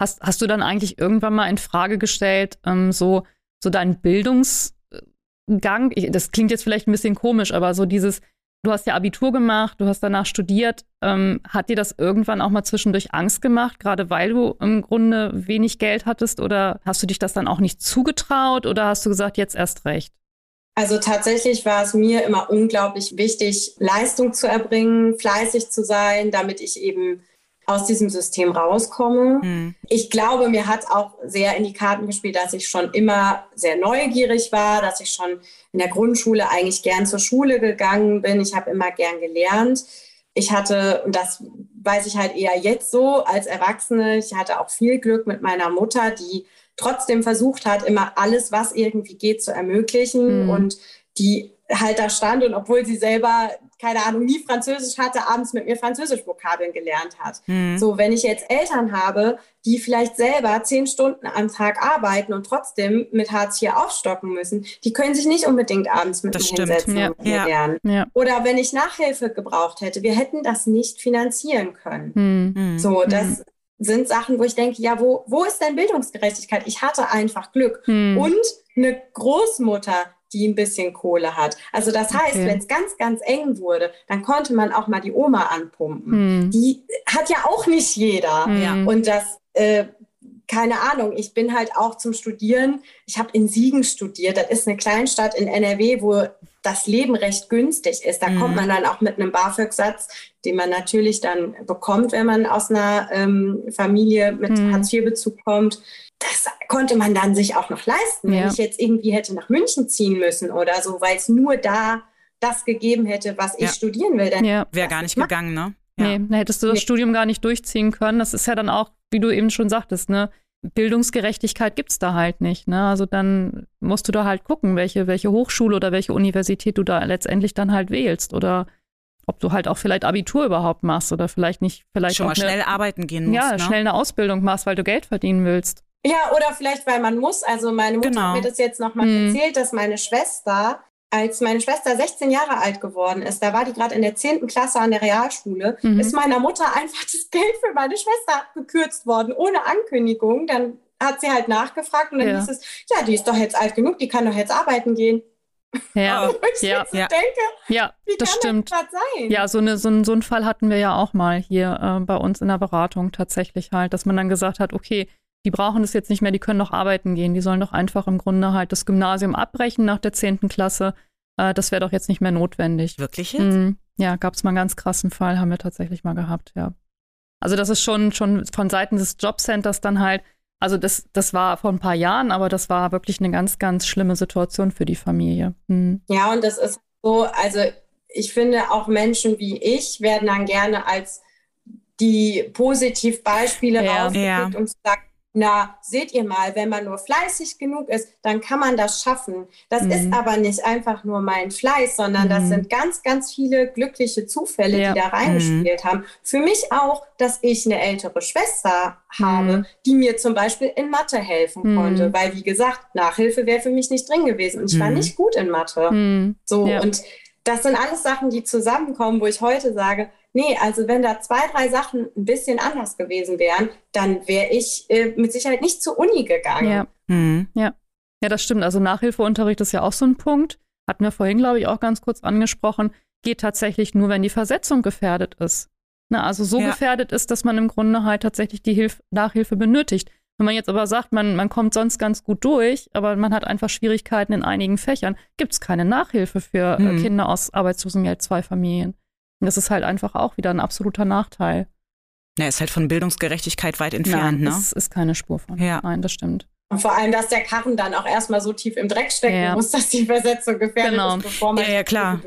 Hast, hast du dann eigentlich irgendwann mal in Frage gestellt, ähm, so, so deinen Bildungsgang? Ich, das klingt jetzt vielleicht ein bisschen komisch, aber so dieses, du hast ja Abitur gemacht, du hast danach studiert. Ähm, hat dir das irgendwann auch mal zwischendurch Angst gemacht, gerade weil du im Grunde wenig Geld hattest? Oder hast du dich das dann auch nicht zugetraut oder hast du gesagt, jetzt erst recht? Also tatsächlich war es mir immer unglaublich wichtig, Leistung zu erbringen, fleißig zu sein, damit ich eben aus diesem System rauskomme. Mhm. Ich glaube, mir hat auch sehr in die Karten gespielt, dass ich schon immer sehr neugierig war, dass ich schon in der Grundschule eigentlich gern zur Schule gegangen bin. Ich habe immer gern gelernt. Ich hatte, und das weiß ich halt eher jetzt so als Erwachsene, ich hatte auch viel Glück mit meiner Mutter, die trotzdem versucht hat, immer alles, was irgendwie geht, zu ermöglichen mhm. und die halt da stand und obwohl sie selber, keine Ahnung, nie Französisch hatte, abends mit mir Französisch-Vokabeln gelernt hat. Mhm. So, wenn ich jetzt Eltern habe, die vielleicht selber zehn Stunden am Tag arbeiten und trotzdem mit Hartz IV aufstocken müssen, die können sich nicht unbedingt abends mit das mir stimmt. hinsetzen ja. und mir ja. lernen. Ja. Oder wenn ich Nachhilfe gebraucht hätte, wir hätten das nicht finanzieren können. Mhm. So, das mhm. sind Sachen, wo ich denke, ja, wo, wo ist denn Bildungsgerechtigkeit? Ich hatte einfach Glück. Mhm. Und eine Großmutter, die ein bisschen Kohle hat. Also das heißt, okay. wenn es ganz, ganz eng wurde, dann konnte man auch mal die Oma anpumpen. Hm. Die hat ja auch nicht jeder. Hm. Und das, äh, keine Ahnung, ich bin halt auch zum Studieren, ich habe in Siegen studiert, das ist eine Kleinstadt in NRW, wo das Leben recht günstig ist. Da mhm. kommt man dann auch mit einem BAföG-Satz, den man natürlich dann bekommt, wenn man aus einer ähm, Familie mit mhm. Hartz-IV-Bezug kommt. Das konnte man dann sich auch noch leisten, ja. wenn ich jetzt irgendwie hätte nach München ziehen müssen oder so, weil es nur da das gegeben hätte, was ich studieren will. Dann ja. Wäre gar nicht gegangen, ne? Ja. Nee, dann hättest du das nee. Studium gar nicht durchziehen können. Das ist ja dann auch, wie du eben schon sagtest, ne? Bildungsgerechtigkeit gibt es da halt nicht. Ne? Also dann musst du da halt gucken, welche, welche Hochschule oder welche Universität du da letztendlich dann halt wählst. Oder ob du halt auch vielleicht Abitur überhaupt machst oder vielleicht nicht, vielleicht schon mal eine, schnell arbeiten gehen musst. Ja, ne? schnell eine Ausbildung machst, weil du Geld verdienen willst. Ja, oder vielleicht, weil man muss. Also meine Mutter genau. hat mir das jetzt nochmal hm. erzählt, dass meine Schwester als meine Schwester 16 Jahre alt geworden ist, da war die gerade in der 10. Klasse an der Realschule, mhm. ist meiner Mutter einfach das Geld für meine Schwester gekürzt worden, ohne Ankündigung. Dann hat sie halt nachgefragt und dann ja. hieß es, ja, die ist doch jetzt alt genug, die kann doch jetzt arbeiten gehen. Ja, ich ja, ja. denke, ja, das stimmt. Das sein? Ja, so, eine, so, ein, so einen Fall hatten wir ja auch mal hier äh, bei uns in der Beratung tatsächlich halt, dass man dann gesagt hat, okay, die brauchen das jetzt nicht mehr, die können doch arbeiten gehen, die sollen doch einfach im Grunde halt das Gymnasium abbrechen nach der 10. Klasse. Äh, das wäre doch jetzt nicht mehr notwendig. Wirklich jetzt? Mhm. Ja, gab es mal einen ganz krassen Fall, haben wir tatsächlich mal gehabt, ja. Also das ist schon, schon von Seiten des Jobcenters dann halt, also das, das war vor ein paar Jahren, aber das war wirklich eine ganz, ganz schlimme Situation für die Familie. Mhm. Ja, und das ist so, also ich finde auch Menschen wie ich werden dann gerne als die Positivbeispiele ja. rausgepickt, ja. um zu sagen, na, seht ihr mal, wenn man nur fleißig genug ist, dann kann man das schaffen. Das mhm. ist aber nicht einfach nur mein Fleiß, sondern mhm. das sind ganz, ganz viele glückliche Zufälle, ja. die da reingespielt mhm. haben. Für mich auch, dass ich eine ältere Schwester habe, mhm. die mir zum Beispiel in Mathe helfen mhm. konnte, weil, wie gesagt, Nachhilfe wäre für mich nicht drin gewesen und ich war mhm. nicht gut in Mathe. So, ja. und das sind alles Sachen, die zusammenkommen, wo ich heute sage, nee, also wenn da zwei, drei Sachen ein bisschen anders gewesen wären, dann wäre ich äh, mit Sicherheit nicht zur Uni gegangen. Ja. Mhm. ja. Ja, das stimmt. Also Nachhilfeunterricht ist ja auch so ein Punkt. Hatten wir vorhin, glaube ich, auch ganz kurz angesprochen. Geht tatsächlich nur, wenn die Versetzung gefährdet ist. Na, also so ja. gefährdet ist, dass man im Grunde halt tatsächlich die Hilf Nachhilfe benötigt. Wenn man jetzt aber sagt, man, man kommt sonst ganz gut durch, aber man hat einfach Schwierigkeiten in einigen Fächern, gibt es keine Nachhilfe für mhm. Kinder aus Arbeitslosengeld zwei Familien. Das ist halt einfach auch wieder ein absoluter Nachteil. Ja, ist halt von Bildungsgerechtigkeit weit entfernt, Nein, ne? Das ist keine Spur von. Ja. Nein, das stimmt. Und vor allem, dass der Karren dann auch erstmal so tief im Dreck stecken ja. muss, dass die Versetzung gefährdet genau. ist, bevor man ja, ja, klar.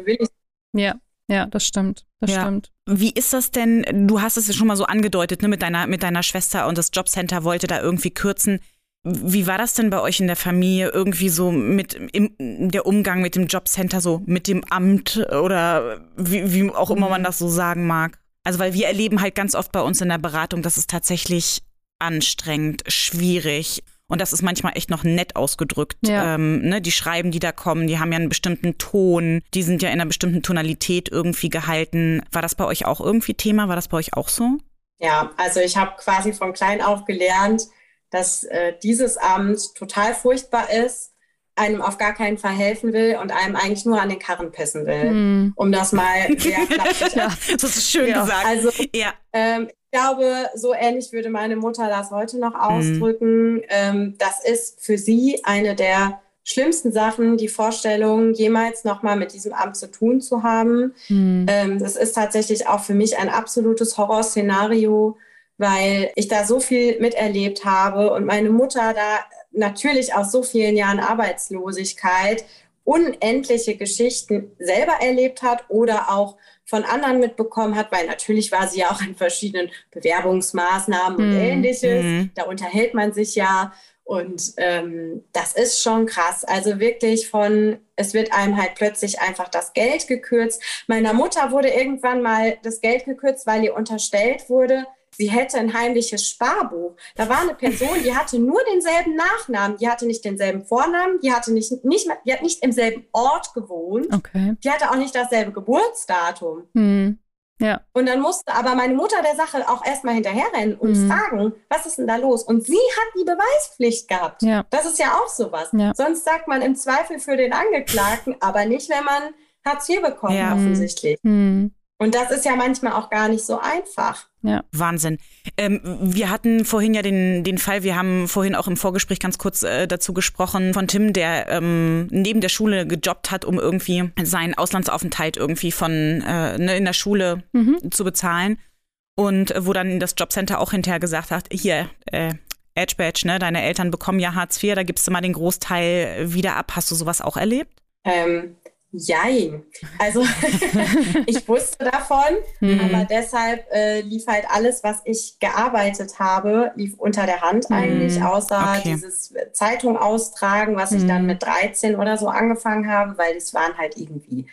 Ja, ja, das stimmt. Das ja. stimmt. Wie ist das denn? Du hast es ja schon mal so angedeutet, ne, mit deiner, mit deiner Schwester und das Jobcenter wollte da irgendwie kürzen. Wie war das denn bei euch in der Familie irgendwie so mit im, der Umgang mit dem Jobcenter, so mit dem Amt oder wie, wie auch immer man das so sagen mag? Also, weil wir erleben halt ganz oft bei uns in der Beratung, dass es tatsächlich anstrengend, schwierig Und das ist manchmal echt noch nett ausgedrückt. Ja. Ähm, ne, die Schreiben, die da kommen, die haben ja einen bestimmten Ton, die sind ja in einer bestimmten Tonalität irgendwie gehalten. War das bei euch auch irgendwie Thema? War das bei euch auch so? Ja, also ich habe quasi von klein auf gelernt, dass äh, dieses Amt total furchtbar ist, einem auf gar keinen Fall helfen will und einem eigentlich nur an den Karren pissen will, mm. um das mal sehr klassisch ja, Das ist schön ja. gesagt. Also ja. ähm, ich glaube, so ähnlich würde meine Mutter das heute noch ausdrücken. Mm. Ähm, das ist für sie eine der schlimmsten Sachen, die Vorstellung, jemals nochmal mit diesem Amt zu tun zu haben. Mm. Ähm, das ist tatsächlich auch für mich ein absolutes Horrorszenario weil ich da so viel miterlebt habe und meine Mutter da natürlich aus so vielen Jahren Arbeitslosigkeit unendliche Geschichten selber erlebt hat oder auch von anderen mitbekommen hat, weil natürlich war sie ja auch in verschiedenen Bewerbungsmaßnahmen und mhm. ähnliches. Mhm. Da unterhält man sich ja. Und ähm, das ist schon krass. Also wirklich von, es wird einem halt plötzlich einfach das Geld gekürzt. Meiner Mutter wurde irgendwann mal das Geld gekürzt, weil ihr unterstellt wurde, sie hätte ein heimliches Sparbuch. Da war eine Person, die hatte nur denselben Nachnamen, die hatte nicht denselben Vornamen, die hatte nicht, nicht, mehr, die hat nicht im selben Ort gewohnt, okay. die hatte auch nicht dasselbe Geburtsdatum. Hm. Ja. Und dann musste aber meine Mutter der Sache auch erstmal hinterherrennen und mhm. fragen, was ist denn da los? Und sie hat die Beweispflicht gehabt. Ja. Das ist ja auch sowas. Ja. Sonst sagt man im Zweifel für den Angeklagten, aber nicht, wenn man Hartz IV bekommt, ja. offensichtlich. Mhm. Und das ist ja manchmal auch gar nicht so einfach. Ja. Wahnsinn. Ähm, wir hatten vorhin ja den, den Fall, wir haben vorhin auch im Vorgespräch ganz kurz äh, dazu gesprochen, von Tim, der ähm, neben der Schule gejobbt hat, um irgendwie seinen Auslandsaufenthalt irgendwie von äh, ne, in der Schule mhm. zu bezahlen. Und äh, wo dann das Jobcenter auch hinterher gesagt hat, hier, äh, Edge Badge, ne, deine Eltern bekommen ja Hartz IV, da gibst du mal den Großteil wieder ab. Hast du sowas auch erlebt? Ähm, Jein. Also ich wusste davon, mhm. aber deshalb äh, lief halt alles, was ich gearbeitet habe, lief unter der Hand mhm. eigentlich, außer okay. dieses Zeitung austragen, was mhm. ich dann mhm. mit 13 oder so angefangen habe, weil es waren halt irgendwie,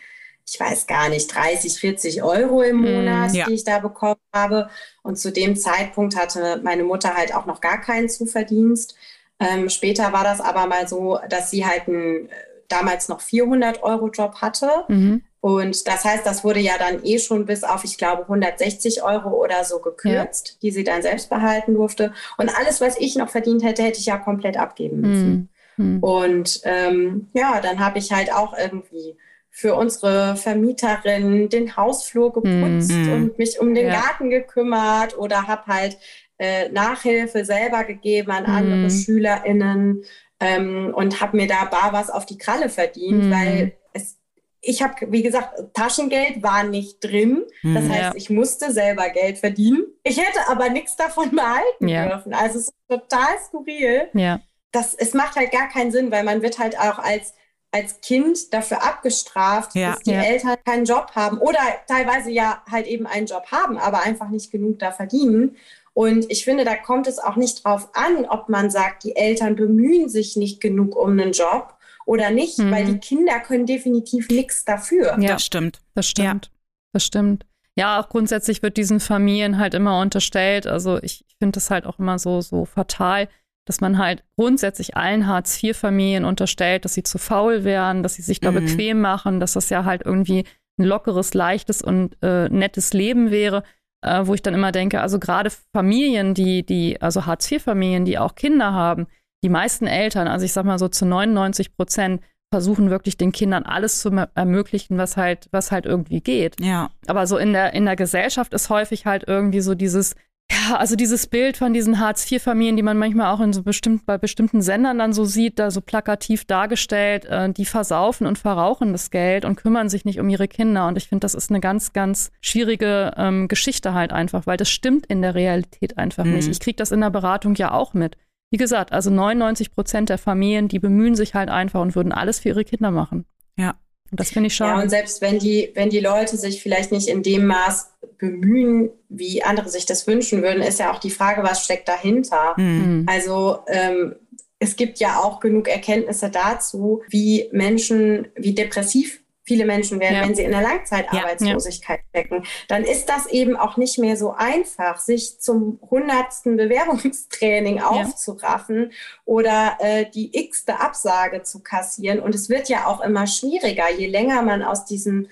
ich weiß gar nicht, 30, 40 Euro im mhm, Monat, ja. die ich da bekommen habe. Und zu dem Zeitpunkt hatte meine Mutter halt auch noch gar keinen Zuverdienst. Ähm, später war das aber mal so, dass sie halt ein damals noch 400 Euro Job hatte. Mhm. Und das heißt, das wurde ja dann eh schon bis auf, ich glaube, 160 Euro oder so gekürzt, ja. die sie dann selbst behalten durfte. Und alles, was ich noch verdient hätte, hätte ich ja komplett abgeben müssen. Mhm. mhm. Und ähm, ja, dann habe ich halt auch irgendwie für unsere Vermieterin den Hausflur geputzt mhm. und mich um den ja. Garten gekümmert oder habe halt äh, Nachhilfe selber gegeben an andere mhm. SchülerInnen ähm, und habe mir da bar was auf die Kralle verdient, mhm. weil es, ich habe, wie gesagt, Taschengeld war nicht drin. Das mhm, heißt, ja. ich musste selber Geld verdienen. Ich hätte aber nichts davon behalten ja. dürfen. Also es ist total skurril. Ja. Das, es macht halt gar keinen Sinn, weil man wird halt auch als als Kind dafür abgestraft, ja, dass die ja. Eltern keinen Job haben oder teilweise ja halt eben einen Job haben, aber einfach nicht genug da verdienen. Und ich finde, da kommt es auch nicht drauf an, ob man sagt, die Eltern bemühen sich nicht genug um einen Job oder nicht, mhm. weil die Kinder können definitiv nichts dafür. Ja, das stimmt. Das stimmt. Ja. Das stimmt. Ja, auch grundsätzlich wird diesen Familien halt immer unterstellt. Also ich finde das halt auch immer so, so fatal, dass man halt grundsätzlich allen Hartz-IV-Familien unterstellt, dass sie zu faul wären, dass sie sich da mhm. bequem machen, dass das ja halt irgendwie ein lockeres, leichtes und äh, nettes Leben wäre äh, wo ich dann immer denke, also gerade Familien, die, die, also Hartz-IV-Familien, die auch Kinder haben, die meisten Eltern, also ich sag mal so zu 99 Prozent, versuchen wirklich den Kindern alles zu ermöglichen, was halt, was halt irgendwie geht. Ja. Aber so in der, in der Gesellschaft ist häufig halt irgendwie so dieses, ja, also dieses Bild von diesen Hartz-IV-Familien, die man manchmal auch in so bestimmt, bei bestimmten Sendern dann so sieht, da so plakativ dargestellt, äh, die versaufen und verrauchen das Geld und kümmern sich nicht um ihre Kinder. Und ich finde, das ist eine ganz, ganz schwierige ähm, Geschichte halt einfach, weil das stimmt in der Realität einfach mhm. nicht. Ich kriege das in der Beratung ja auch mit. Wie gesagt, also 99 Prozent der Familien, die bemühen sich halt einfach und würden alles für ihre Kinder machen. Ja. Und das finde ich schade. Ja, und selbst wenn die, wenn die Leute sich vielleicht nicht in dem Maß bemühen, wie andere sich das wünschen würden, ist ja auch die Frage, was steckt dahinter. Mhm. Also ähm, es gibt ja auch genug Erkenntnisse dazu, wie Menschen, wie depressiv viele Menschen werden, ja. wenn sie in der Langzeitarbeitslosigkeit ja. stecken, dann ist das eben auch nicht mehr so einfach, sich zum hundertsten Bewerbungstraining aufzuraffen oder äh, die x-te Absage zu kassieren. Und es wird ja auch immer schwieriger, je länger man aus diesem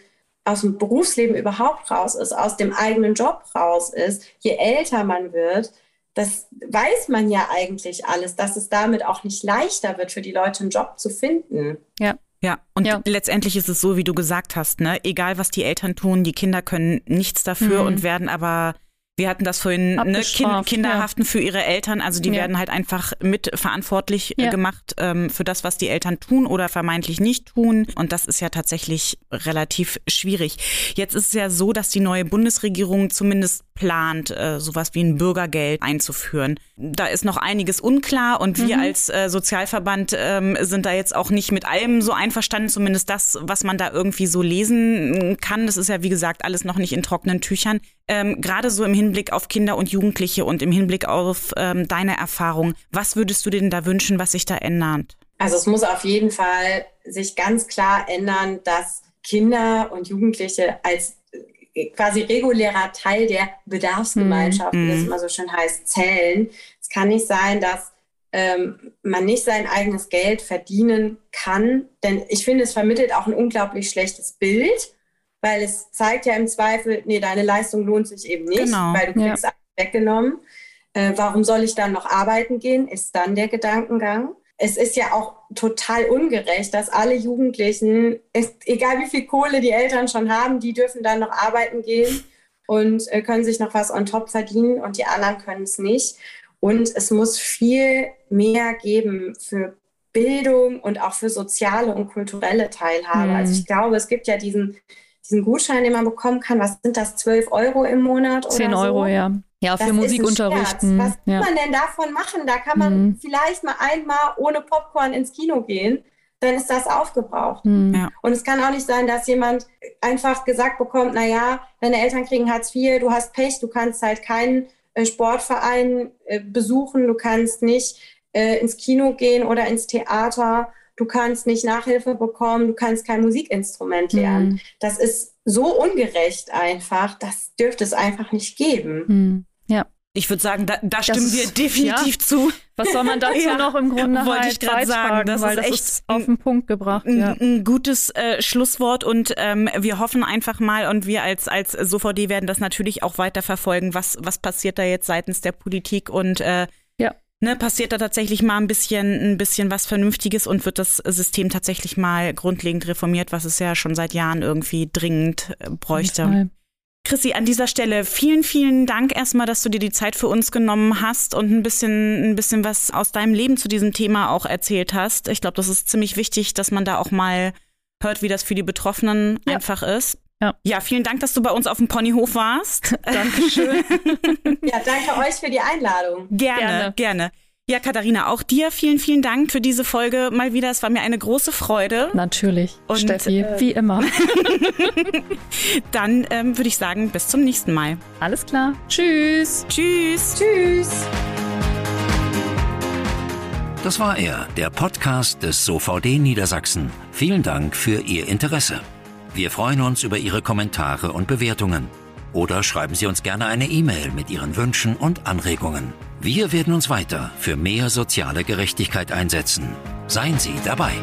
aus dem Berufsleben überhaupt raus ist, aus dem eigenen Job raus ist, je älter man wird, das weiß man ja eigentlich alles, dass es damit auch nicht leichter wird, für die Leute einen Job zu finden. Ja. Ja, und ja. letztendlich ist es so, wie du gesagt hast, ne? Egal was die Eltern tun, die Kinder können nichts dafür mhm. und werden aber wir hatten das vorhin, ne, kind, Kinder ja. haften für ihre Eltern, also die ja. werden halt einfach mitverantwortlich äh, ja. gemacht ähm, für das, was die Eltern tun oder vermeintlich nicht tun. Und das ist ja tatsächlich relativ schwierig. Jetzt ist es ja so, dass die neue Bundesregierung zumindest plant, äh, sowas wie ein Bürgergeld einzuführen. Da ist noch einiges unklar und wir mhm. als äh, Sozialverband ähm, sind da jetzt auch nicht mit allem so einverstanden, zumindest das, was man da irgendwie so lesen kann. Das ist ja, wie gesagt, alles noch nicht in trockenen Tüchern. Ähm, Gerade so im Hinblick auf Kinder und Jugendliche und im Hinblick auf ähm, deine Erfahrung, was würdest du denn da wünschen, was sich da ändert? Also es muss auf jeden Fall sich ganz klar ändern, dass Kinder und Jugendliche als äh, quasi regulärer Teil der Bedarfsgemeinschaft, mhm. wie das mhm. immer so schön heißt, zählen. Es kann nicht sein, dass ähm, man nicht sein eigenes Geld verdienen kann, denn ich finde, es vermittelt auch ein unglaublich schlechtes Bild weil es zeigt ja im Zweifel, nee, deine Leistung lohnt sich eben nicht, genau. weil du kriegst ja. weggenommen. Äh, warum soll ich dann noch arbeiten gehen, ist dann der Gedankengang. Es ist ja auch total ungerecht, dass alle Jugendlichen, ist, egal wie viel Kohle die Eltern schon haben, die dürfen dann noch arbeiten gehen und äh, können sich noch was on top verdienen und die anderen können es nicht. Und es muss viel mehr geben für Bildung und auch für soziale und kulturelle Teilhabe. Mhm. Also ich glaube, es gibt ja diesen diesen Gutschein, den man bekommen kann, was sind das, 12 Euro im Monat? Oder 10 Euro, so? ja. Ja, für Musikunterrichten. Was ja. kann man denn davon machen? Da kann man mhm. vielleicht mal einmal ohne Popcorn ins Kino gehen, dann ist das aufgebraucht. Mhm. Ja. Und es kann auch nicht sein, dass jemand einfach gesagt bekommt, naja, deine Eltern kriegen Hartz IV, du hast Pech, du kannst halt keinen äh, Sportverein äh, besuchen, du kannst nicht äh, ins Kino gehen oder ins Theater du kannst nicht Nachhilfe bekommen, du kannst kein Musikinstrument lernen. Mhm. Das ist so ungerecht einfach, das dürfte es einfach nicht geben. Mhm. Ja. Ich würde sagen, da, da stimmen wir definitiv ja. zu. Was soll man dazu ja, noch im Grunde wollte halt ich gerade sagen, das weil ist das echt ist auf den Punkt gebracht. Ein, ja. ein gutes äh, Schlusswort und ähm, wir hoffen einfach mal und wir als als SOVD werden das natürlich auch weiter verfolgen, was was passiert da jetzt seitens der Politik und äh, ne, passiert da tatsächlich mal ein bisschen, ein bisschen was Vernünftiges und wird das System tatsächlich mal grundlegend reformiert, was es ja schon seit Jahren irgendwie dringend äh, bräuchte. Chrissy, an dieser Stelle vielen, vielen Dank erstmal, dass du dir die Zeit für uns genommen hast und ein bisschen, ein bisschen was aus deinem Leben zu diesem Thema auch erzählt hast. Ich glaube, das ist ziemlich wichtig, dass man da auch mal hört, wie das für die Betroffenen ja. einfach ist. Ja. ja, vielen Dank, dass du bei uns auf dem Ponyhof warst. Dankeschön. ja, danke euch für die Einladung. Gerne, gerne, gerne. Ja, Katharina, auch dir vielen, vielen Dank für diese Folge mal wieder. Es war mir eine große Freude. Natürlich. Und, Steffi, äh, wie immer. Dann ähm, würde ich sagen, bis zum nächsten Mal. Alles klar. Tschüss. Tschüss. Tschüss. Das war er, der Podcast des SOVD Niedersachsen. Vielen Dank für Ihr Interesse. Wir freuen uns über Ihre Kommentare und Bewertungen. Oder schreiben Sie uns gerne eine E-Mail mit Ihren Wünschen und Anregungen. Wir werden uns weiter für mehr soziale Gerechtigkeit einsetzen. Seien Sie dabei.